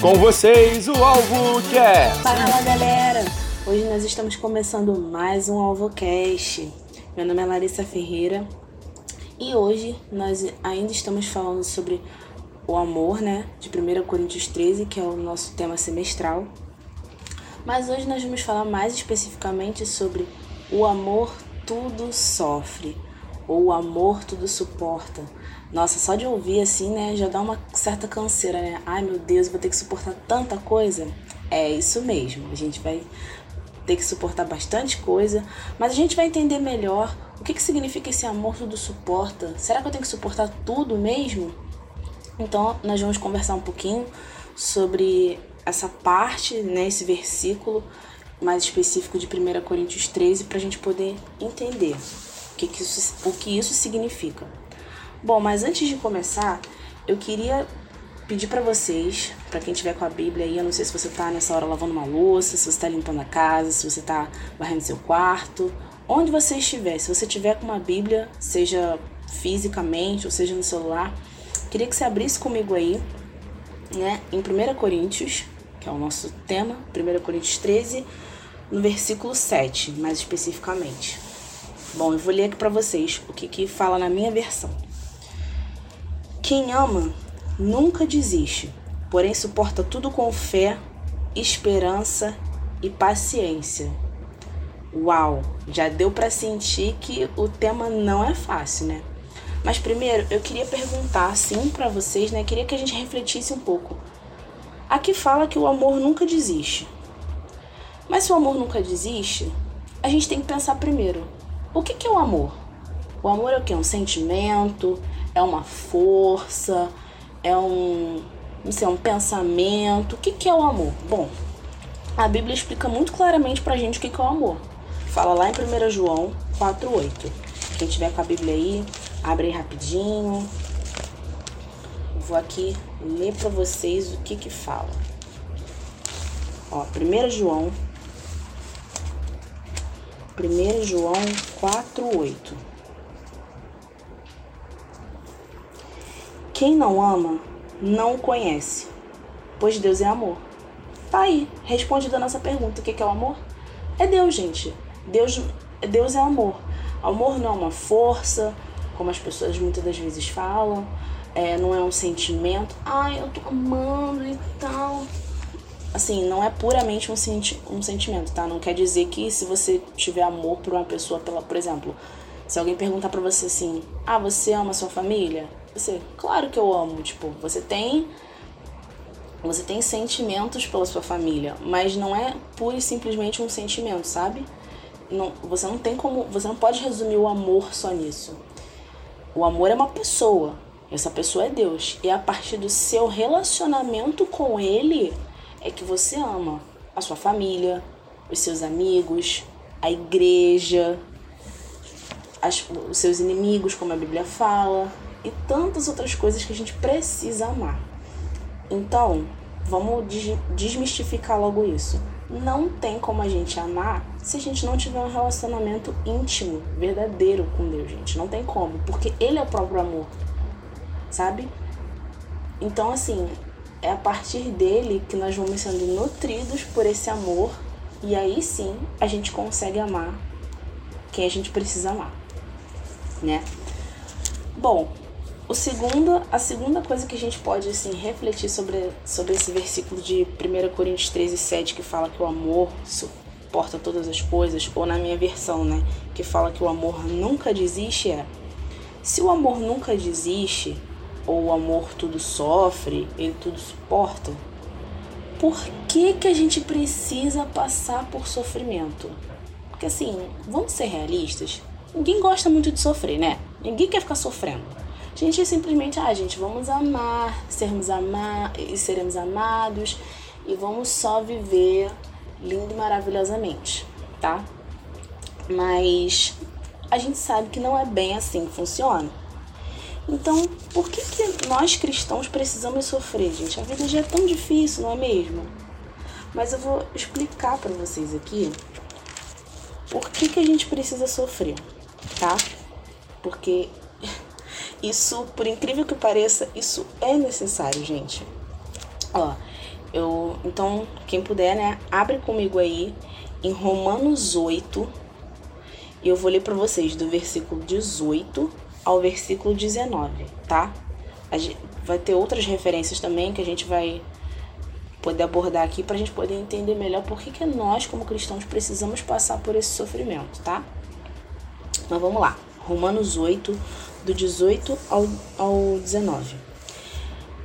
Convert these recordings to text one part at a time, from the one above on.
Com vocês, o Alvo Cast. Fala galera! Hoje nós estamos começando mais um AlvoCast. Meu nome é Larissa Ferreira e hoje nós ainda estamos falando sobre o amor, né? De 1 Coríntios 13, que é o nosso tema semestral. Mas hoje nós vamos falar mais especificamente sobre o amor tudo sofre, ou o amor tudo suporta. Nossa, só de ouvir assim, né, já dá uma certa canseira, né? Ai meu Deus, vou ter que suportar tanta coisa. É isso mesmo, a gente vai ter que suportar bastante coisa, mas a gente vai entender melhor o que, que significa esse amor tudo suporta. Será que eu tenho que suportar tudo mesmo? Então, nós vamos conversar um pouquinho sobre essa parte, né, esse versículo mais específico de 1 Coríntios 13 para a gente poder entender o que, que, isso, o que isso significa. Bom, mas antes de começar, eu queria pedir para vocês, para quem tiver com a Bíblia aí, eu não sei se você tá nessa hora lavando uma louça, se você tá limpando a casa, se você tá varrendo seu quarto, onde você estiver, se você tiver com uma Bíblia, seja fisicamente ou seja no celular, queria que você abrisse comigo aí, né, em 1 Coríntios, que é o nosso tema, 1 Coríntios 13, no versículo 7, mais especificamente. Bom, eu vou ler aqui para vocês o que, que fala na minha versão. Quem ama nunca desiste, porém suporta tudo com fé, esperança e paciência. Uau, já deu para sentir que o tema não é fácil, né? Mas primeiro eu queria perguntar assim para vocês, né? Queria que a gente refletisse um pouco. Aqui fala que o amor nunca desiste. Mas se o amor nunca desiste, a gente tem que pensar primeiro: o que, que é o amor? O amor é o que? Um sentimento? É uma força? É um, não sei, um pensamento? O que, que é o amor? Bom, a Bíblia explica muito claramente pra gente o que, que é o amor. Fala lá em 1 João 4,8. Quem tiver com a Bíblia aí, abre aí rapidinho. Vou aqui ler para vocês o que que fala. Ó, 1 João 1 João 4,8 Quem não ama, não conhece, pois Deus é amor. Tá aí, responde a nossa pergunta: o que é o amor? É Deus, gente. Deus, Deus é amor. Amor não é uma força, como as pessoas muitas das vezes falam, é, não é um sentimento, ai, eu tô amando e tal. Assim, não é puramente um, senti um sentimento, tá? Não quer dizer que se você tiver amor por uma pessoa, pela, por exemplo, se alguém perguntar pra você assim, ah, você ama sua família? Você, claro que eu amo. Tipo, você tem. Você tem sentimentos pela sua família, mas não é pura e simplesmente um sentimento, sabe? Não, você não tem como. Você não pode resumir o amor só nisso. O amor é uma pessoa. Essa pessoa é Deus. E a partir do seu relacionamento com Ele é que você ama a sua família, os seus amigos, a igreja, as, os seus inimigos, como a Bíblia fala, e tantas outras coisas que a gente precisa amar. Então, vamos desmistificar logo isso. Não tem como a gente amar se a gente não tiver um relacionamento íntimo, verdadeiro com Deus, gente. Não tem como, porque Ele é o próprio amor, sabe? Então, assim, é a partir dele que nós vamos sendo nutridos por esse amor e aí sim a gente consegue amar quem a gente precisa amar, né? Bom, o segundo, a segunda coisa que a gente pode assim, refletir sobre, sobre esse versículo de 1 Coríntios 13, 7, que fala que o amor suporta todas as coisas, ou na minha versão, né, que fala que o amor nunca desiste, é se o amor nunca desiste, ou o amor tudo sofre, ele tudo suporta, por que, que a gente precisa passar por sofrimento? Porque assim, vamos ser realistas, ninguém gosta muito de sofrer, né? Ninguém quer ficar sofrendo. A gente simplesmente, ah, gente, vamos amar, sermos amar e seremos amados e vamos só viver lindo e maravilhosamente, tá? Mas a gente sabe que não é bem assim que funciona. Então, por que, que nós cristãos precisamos sofrer, gente? A vida já é tão difícil, não é mesmo? Mas eu vou explicar para vocês aqui por que, que a gente precisa sofrer, tá? Porque isso, por incrível que pareça, isso é necessário, gente. Ó, Eu, então, quem puder, né, abre comigo aí em Romanos 8. E eu vou ler para vocês do versículo 18 ao versículo 19, tá? Gente, vai ter outras referências também que a gente vai poder abordar aqui para a gente poder entender melhor por que, que nós, como cristãos, precisamos passar por esse sofrimento, tá? Mas vamos lá. Romanos 8, do 18 ao, ao 19.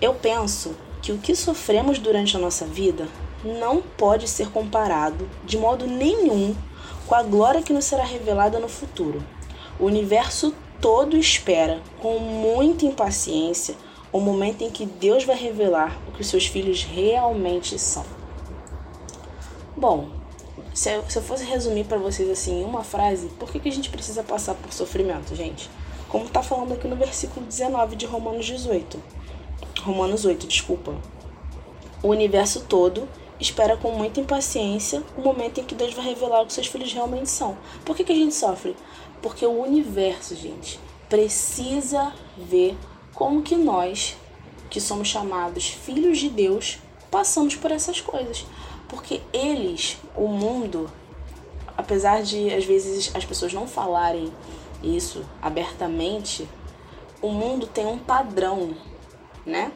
Eu penso que o que sofremos durante a nossa vida não pode ser comparado de modo nenhum com a glória que nos será revelada no futuro. O universo todo espera, com muita impaciência, o momento em que Deus vai revelar o que os seus filhos realmente são. Bom, se eu, se eu fosse resumir para vocês assim em uma frase, por que, que a gente precisa passar por sofrimento, gente? Como está falando aqui no versículo 19 de Romanos 18. Romanos 8, desculpa. O universo todo espera com muita impaciência o momento em que Deus vai revelar o que seus filhos realmente são. Por que, que a gente sofre? Porque o universo, gente, precisa ver como que nós, que somos chamados filhos de Deus, passamos por essas coisas. Porque eles, o mundo, apesar de às vezes as pessoas não falarem isso abertamente, o mundo tem um padrão, né?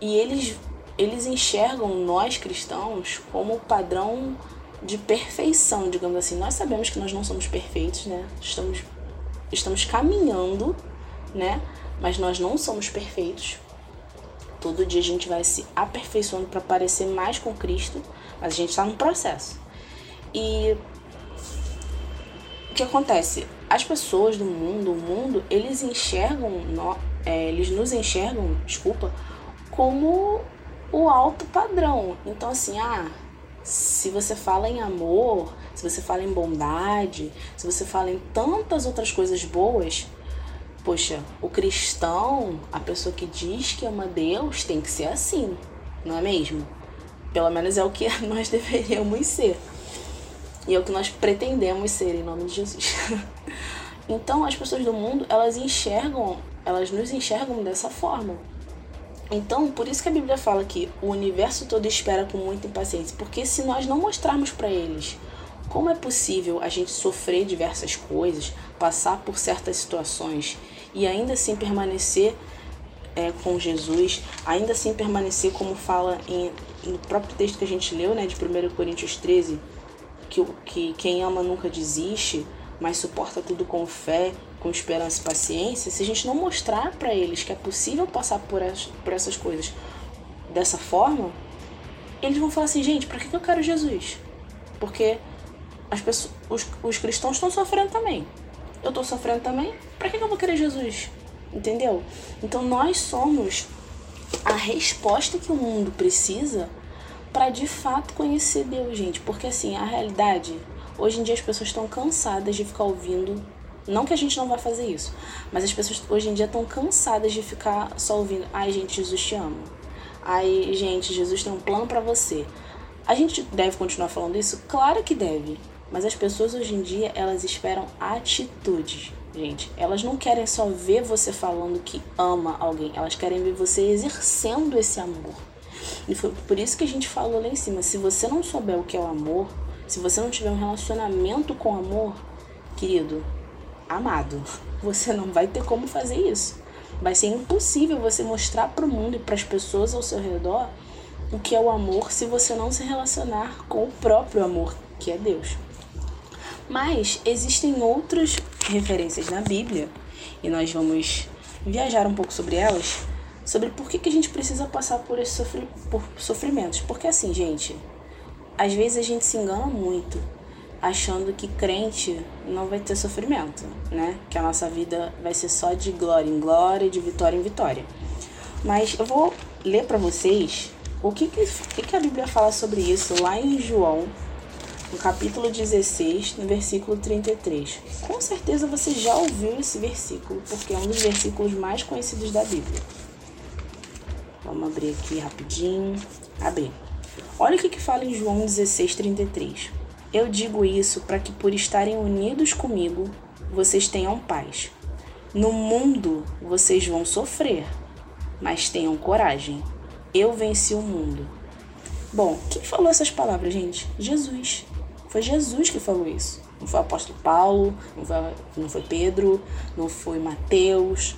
E eles eles enxergam nós cristãos como padrão de perfeição, digamos assim. Nós sabemos que nós não somos perfeitos, né? Estamos estamos caminhando, né? Mas nós não somos perfeitos. Todo dia a gente vai se aperfeiçoando para parecer mais com Cristo, mas a gente está num processo. E o que acontece? As pessoas do mundo, o mundo, eles enxergam, é, eles nos enxergam, desculpa, como o alto padrão. Então, assim, ah, se você fala em amor, se você fala em bondade, se você fala em tantas outras coisas boas, poxa, o cristão, a pessoa que diz que ama Deus, tem que ser assim, não é mesmo? Pelo menos é o que nós deveríamos ser. E é o que nós pretendemos ser em nome de Jesus. então, as pessoas do mundo, elas enxergam, elas nos enxergam dessa forma. Então, por isso que a Bíblia fala que o universo todo espera com muita impaciência, porque se nós não mostrarmos para eles como é possível a gente sofrer diversas coisas, passar por certas situações e ainda assim permanecer é, com Jesus, ainda assim permanecer como fala em, no próprio texto que a gente leu, né, de 1 Coríntios 13, que, que quem ama nunca desiste, mas suporta tudo com fé, com esperança e paciência, se a gente não mostrar para eles que é possível passar por, as, por essas coisas dessa forma, eles vão falar assim, gente, para que, eu quero Jesus? Porque as pessoas, os, os cristãos estão sofrendo também. Eu estou sofrendo também, para que, que eu vou querer Jesus? Entendeu? Então nós somos a resposta que o mundo precisa para de fato conhecer Deus, gente. Porque assim, a realidade, hoje em dia as pessoas estão cansadas de ficar ouvindo não que a gente não vai fazer isso, mas as pessoas hoje em dia estão cansadas de ficar só ouvindo: ai, gente, Jesus te ama. Ai, gente, Jesus tem um plano para você. A gente deve continuar falando isso? Claro que deve. Mas as pessoas hoje em dia, elas esperam atitudes, gente. Elas não querem só ver você falando que ama alguém, elas querem ver você exercendo esse amor. E foi por isso que a gente falou lá em cima: se você não souber o que é o amor, se você não tiver um relacionamento com amor, querido, amado. Você não vai ter como fazer isso. Vai ser impossível você mostrar para o mundo e para as pessoas ao seu redor o que é o amor se você não se relacionar com o próprio amor, que é Deus. Mas existem outras referências na Bíblia e nós vamos viajar um pouco sobre elas, sobre por que, que a gente precisa passar por esses sofrimentos. Porque assim, gente, às vezes a gente se engana muito achando que crente não vai ter sofrimento, né? Que a nossa vida vai ser só de glória em glória, de vitória em vitória. Mas eu vou ler para vocês o que, que, que a Bíblia fala sobre isso lá em João, no capítulo 16, no versículo 33. Com certeza você já ouviu esse versículo, porque é um dos versículos mais conhecidos da Bíblia. Vamos abrir aqui rapidinho. Abrir. Olha o que, que fala em João 16, 33. Eu digo isso para que, por estarem unidos comigo, vocês tenham paz. No mundo vocês vão sofrer, mas tenham coragem. Eu venci o mundo. Bom, quem falou essas palavras, gente? Jesus. Foi Jesus que falou isso. Não foi o apóstolo Paulo, não foi, não foi Pedro, não foi Mateus,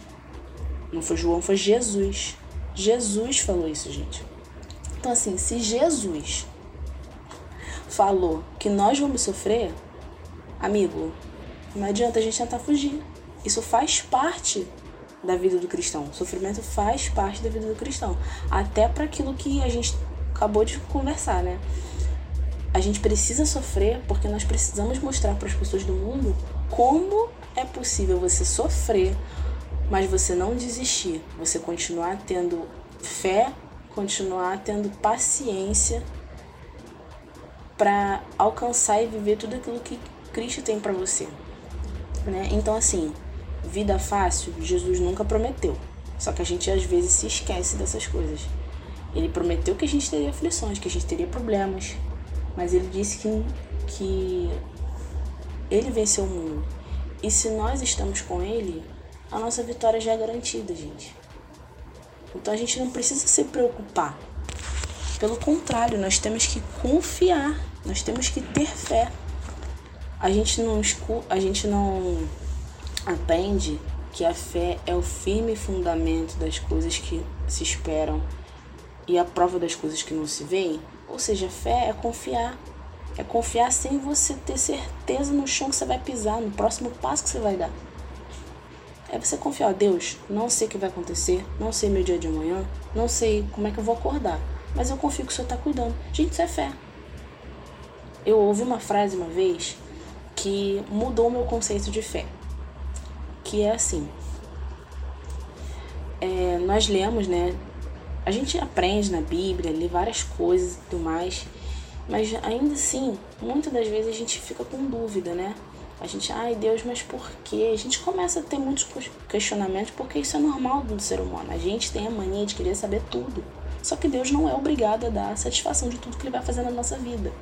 não foi João, foi Jesus. Jesus falou isso, gente. Então, assim, se Jesus falou que nós vamos sofrer, amigo, não adianta a gente tentar fugir. Isso faz parte da vida do cristão. O sofrimento faz parte da vida do cristão. Até para aquilo que a gente acabou de conversar, né? A gente precisa sofrer porque nós precisamos mostrar para as pessoas do mundo como é possível você sofrer, mas você não desistir, você continuar tendo fé, continuar tendo paciência para alcançar e viver tudo aquilo que Cristo tem para você, né? Então assim, vida fácil, Jesus nunca prometeu. Só que a gente às vezes se esquece dessas coisas. Ele prometeu que a gente teria aflições, que a gente teria problemas, mas ele disse que, que ele venceu o mundo. E se nós estamos com ele, a nossa vitória já é garantida, gente. Então a gente não precisa se preocupar. Pelo contrário, nós temos que confiar, nós temos que ter fé. A gente não, a gente não aprende que a fé é o firme fundamento das coisas que se esperam e a prova das coisas que não se veem. Ou seja, fé é confiar. É confiar sem você ter certeza no chão que você vai pisar, no próximo passo que você vai dar. É você confiar, Deus, não sei o que vai acontecer, não sei meu dia de amanhã, não sei como é que eu vou acordar, mas eu confio que o Senhor está cuidando. Gente, isso é fé. Eu ouvi uma frase uma vez que mudou meu conceito de fé, que é assim. É, nós lemos, né, a gente aprende na Bíblia, lê várias coisas e tudo mais, mas ainda assim, muitas das vezes a gente fica com dúvida, né? A gente, ai Deus, mas por quê? A gente começa a ter muitos questionamentos porque isso é normal do ser humano. A gente tem a mania de querer saber tudo. Só que Deus não é obrigado a dar satisfação de tudo que Ele vai fazer na nossa vida.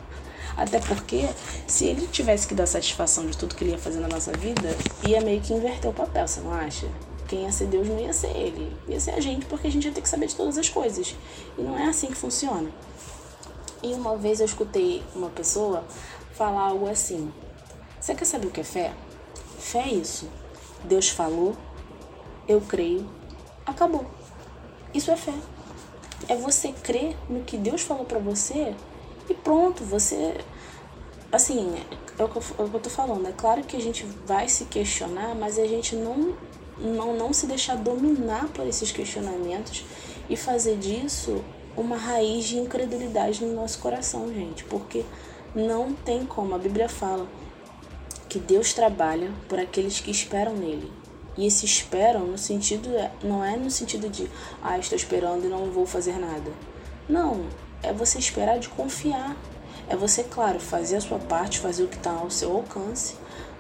Até porque, se Ele tivesse que dar satisfação de tudo que Ele ia fazer na nossa vida, ia meio que inverter o papel, você não acha? quem ia ser Deus não ia ser ele, ia ser a gente, porque a gente ia ter que saber de todas as coisas. E não é assim que funciona. E uma vez eu escutei uma pessoa falar algo assim: Você quer saber o que é fé? Fé é isso. Deus falou, eu creio, acabou. Isso é fé. É você crer no que Deus falou para você e pronto, você. Assim, é o, que eu, é eu tô falando. É claro que a gente vai se questionar, mas a gente não não, não se deixar dominar por esses questionamentos e fazer disso uma raiz de incredulidade no nosso coração, gente, porque não tem como. A Bíblia fala que Deus trabalha por aqueles que esperam nele. E esse esperam no sentido não é no sentido de ah, estou esperando e não vou fazer nada. Não, é você esperar de confiar. É você, claro, fazer a sua parte, fazer o que está ao seu alcance,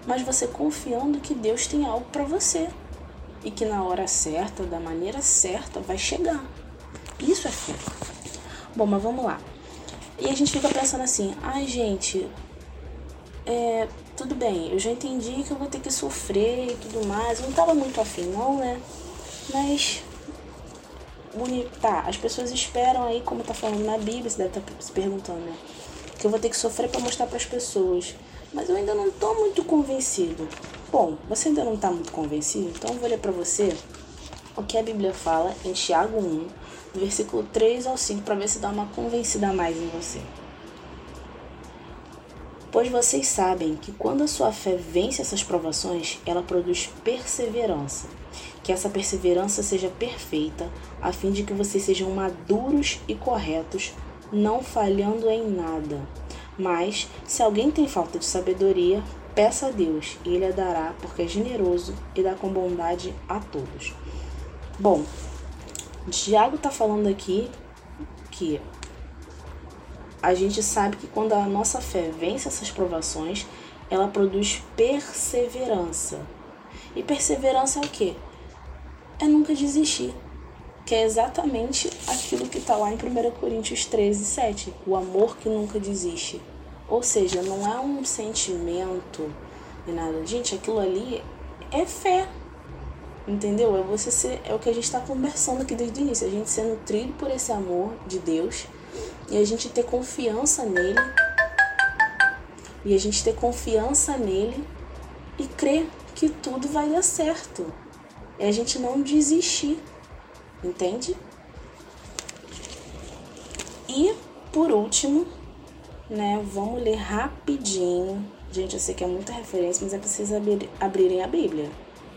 mas você confiando que Deus tem algo para você e que na hora certa, da maneira certa, vai chegar. Isso é fé. Bom, mas vamos lá. E a gente fica pensando assim, ai gente, é, tudo bem, eu já entendi que eu vou ter que sofrer e tudo mais. Eu não tava muito afim, não, né? Mas. Tá, as pessoas esperam aí, como tá falando na Bíblia, você deve estar tá se perguntando, né? Que eu vou ter que sofrer para mostrar para as pessoas. Mas eu ainda não tô muito convencido. Bom, você ainda não está muito convencido? Então eu vou ler para você o que a Bíblia fala em Tiago 1, do versículo 3 ao 5, para ver se dá uma convencida a mais em você. Pois vocês sabem que quando a sua fé vence essas provações, ela produz perseverança. Que essa perseverança seja perfeita, a fim de que vocês sejam maduros e corretos, não falhando em nada. Mas, se alguém tem falta de sabedoria, Peça a Deus e Ele a dará, porque é generoso e dá com bondade a todos. Bom, Tiago está falando aqui que a gente sabe que quando a nossa fé vence essas provações, ela produz perseverança. E perseverança é o quê? É nunca desistir. Que é exatamente aquilo que está lá em 1 Coríntios 13, 7. O amor que nunca desiste. Ou seja, não é um sentimento e nada. Gente, aquilo ali é fé. Entendeu? É você ser, é o que a gente está conversando aqui desde o início. A gente ser nutrido por esse amor de Deus, e a gente ter confiança nele. E a gente ter confiança nele e crer que tudo vai dar certo. É a gente não desistir. Entende? E por último, né, vamos ler rapidinho. Gente, eu sei que é muita referência, mas é preciso abrir, abrirem a Bíblia.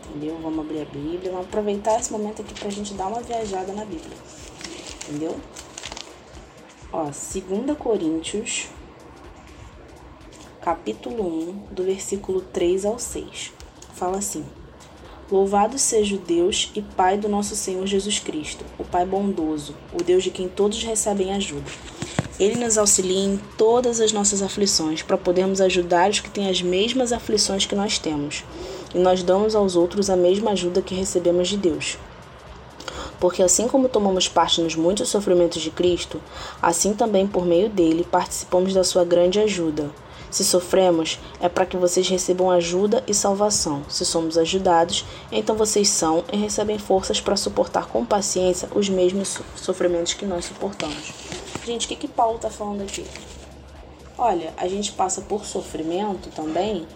Entendeu? Vamos abrir a Bíblia, vamos aproveitar esse momento aqui pra gente dar uma viajada na Bíblia. Entendeu? Ó, 2 Coríntios, capítulo 1, do versículo 3 ao 6. Fala assim: Louvado seja o Deus e Pai do nosso Senhor Jesus Cristo, o Pai bondoso, o Deus de quem todos recebem ajuda. Ele nos auxilia em todas as nossas aflições, para podermos ajudar os que têm as mesmas aflições que nós temos. E nós damos aos outros a mesma ajuda que recebemos de Deus. Porque assim como tomamos parte nos muitos sofrimentos de Cristo, assim também por meio dele participamos da sua grande ajuda. Se sofremos, é para que vocês recebam ajuda e salvação. Se somos ajudados, então vocês são e recebem forças para suportar com paciência os mesmos sofrimentos que nós suportamos. Gente, o que, que Paulo está falando aqui? Olha, a gente passa por sofrimento também,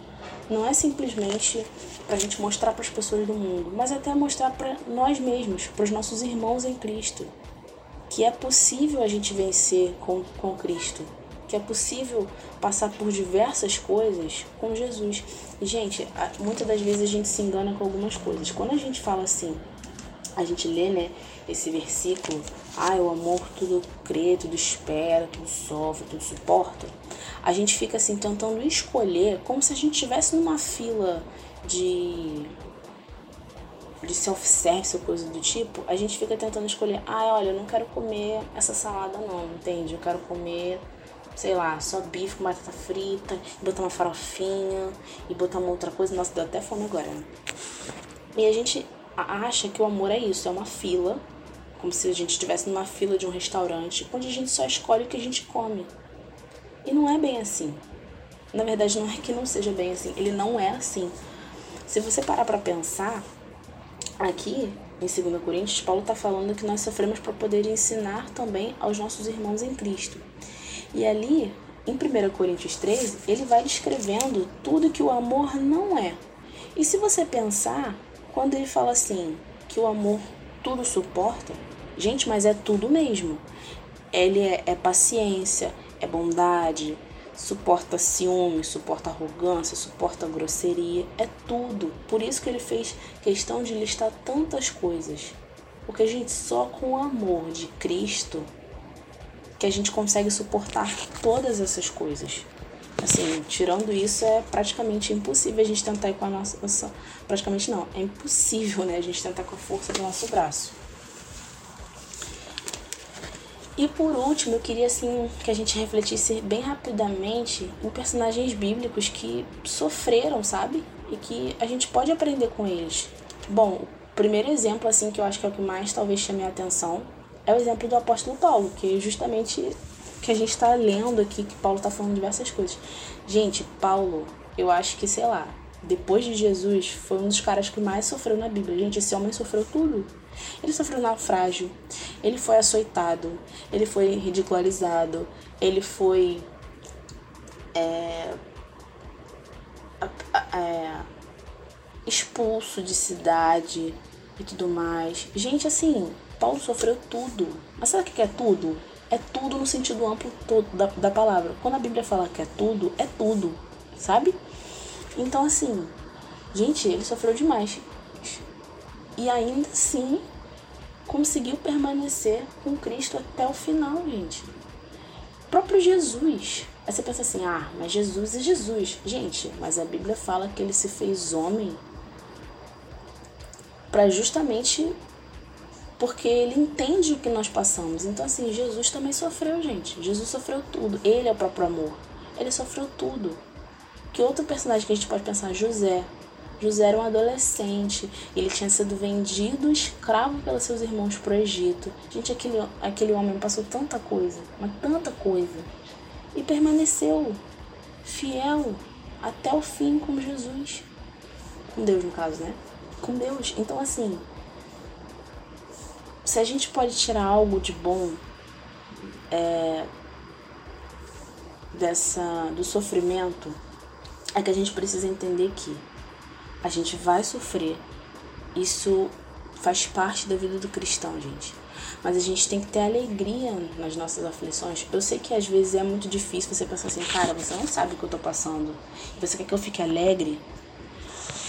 não é simplesmente para a gente mostrar para as pessoas do mundo, mas até mostrar para nós mesmos, para os nossos irmãos em Cristo, que é possível a gente vencer com, com Cristo que é possível passar por diversas coisas com Jesus. E, gente, muitas das vezes a gente se engana com algumas coisas. Quando a gente fala assim, a gente lê, né, esse versículo, ah, o amor tudo crê, tudo espera, tudo sofre, tudo suporta. A gente fica assim tentando escolher como se a gente estivesse numa fila de de self-service ou coisa do tipo, a gente fica tentando escolher, ah, olha, eu não quero comer essa salada não, entende? Eu quero comer sei lá, só bife com batata frita, e botar uma farofinha, e botar uma outra coisa. Nossa, deu até fome agora, né? E a gente acha que o amor é isso, é uma fila, como se a gente estivesse numa fila de um restaurante, onde a gente só escolhe o que a gente come. E não é bem assim. Na verdade, não é que não seja bem assim, ele não é assim. Se você parar para pensar, aqui em 2 Coríntios, Paulo está falando que nós sofremos para poder ensinar também aos nossos irmãos em Cristo. E ali, em 1 Coríntios 13, ele vai descrevendo tudo que o amor não é. E se você pensar, quando ele fala assim, que o amor tudo suporta, gente, mas é tudo mesmo. Ele é, é paciência, é bondade, suporta ciúme, suporta arrogância, suporta grosseria, é tudo. Por isso que ele fez questão de listar tantas coisas. Porque, gente, só com o amor de Cristo que a gente consegue suportar todas essas coisas. Assim, tirando isso, é praticamente impossível a gente tentar ir com a nossa. Praticamente não, é impossível, né? A gente tentar com a força do nosso braço. E por último, eu queria assim que a gente refletisse bem rapidamente em personagens bíblicos que sofreram, sabe? E que a gente pode aprender com eles. Bom, o primeiro exemplo assim que eu acho que é o que mais talvez chame a atenção é o exemplo do apóstolo Paulo, que é justamente que a gente está lendo aqui, que Paulo está falando diversas coisas. Gente, Paulo, eu acho que, sei lá, depois de Jesus, foi um dos caras que mais sofreu na Bíblia. Gente, esse homem sofreu tudo. Ele sofreu naufrágio, ele foi açoitado, ele foi ridicularizado, ele foi. É, é, expulso de cidade e tudo mais. Gente, assim, Paulo sofreu tudo. Mas o que é tudo? É tudo no sentido amplo todo da, da palavra. Quando a Bíblia fala que é tudo, é tudo, sabe? Então, assim, gente, ele sofreu demais. E ainda assim, conseguiu permanecer com Cristo até o final, gente. O próprio Jesus. Aí você pensa assim, ah, mas Jesus é Jesus. Gente, mas a Bíblia fala que ele se fez homem para justamente porque ele entende o que nós passamos. Então, assim, Jesus também sofreu, gente. Jesus sofreu tudo. Ele é o próprio amor. Ele sofreu tudo. Que outro personagem que a gente pode pensar? José. José era um adolescente. Ele tinha sido vendido escravo pelos seus irmãos para o Egito. Gente, aquele, aquele homem passou tanta coisa, mas tanta coisa. E permaneceu fiel até o fim com Jesus. Com Deus, no caso, né? Com Deus. Então, assim, se a gente pode tirar algo de bom é, dessa do sofrimento é que a gente precisa entender que a gente vai sofrer. Isso faz parte da vida do cristão, gente. Mas a gente tem que ter alegria nas nossas aflições. Eu sei que às vezes é muito difícil você pensar assim, cara, você não sabe o que eu tô passando. Você quer que eu fique alegre?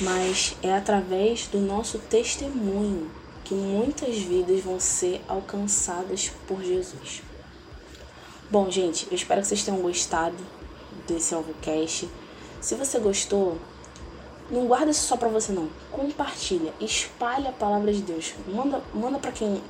Mas é através do nosso testemunho que muitas vidas vão ser alcançadas por Jesus. Bom, gente, eu espero que vocês tenham gostado desse AlvoCast. Se você gostou, não guarda isso só para você não. Compartilha, espalha a palavra de Deus. Manda, manda para quem,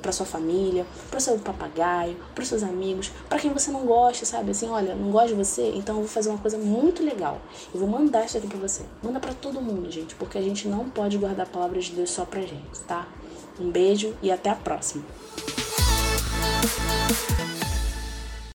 para sua família, para seu papagaio, para seus amigos, para quem você não gosta, sabe? Assim, olha, não gosto de você, então eu vou fazer uma coisa muito legal. Eu vou mandar isso aqui para você. Manda para todo mundo, gente, porque a gente não pode guardar a palavra de Deus só pra gente, tá? Um beijo e até a próxima.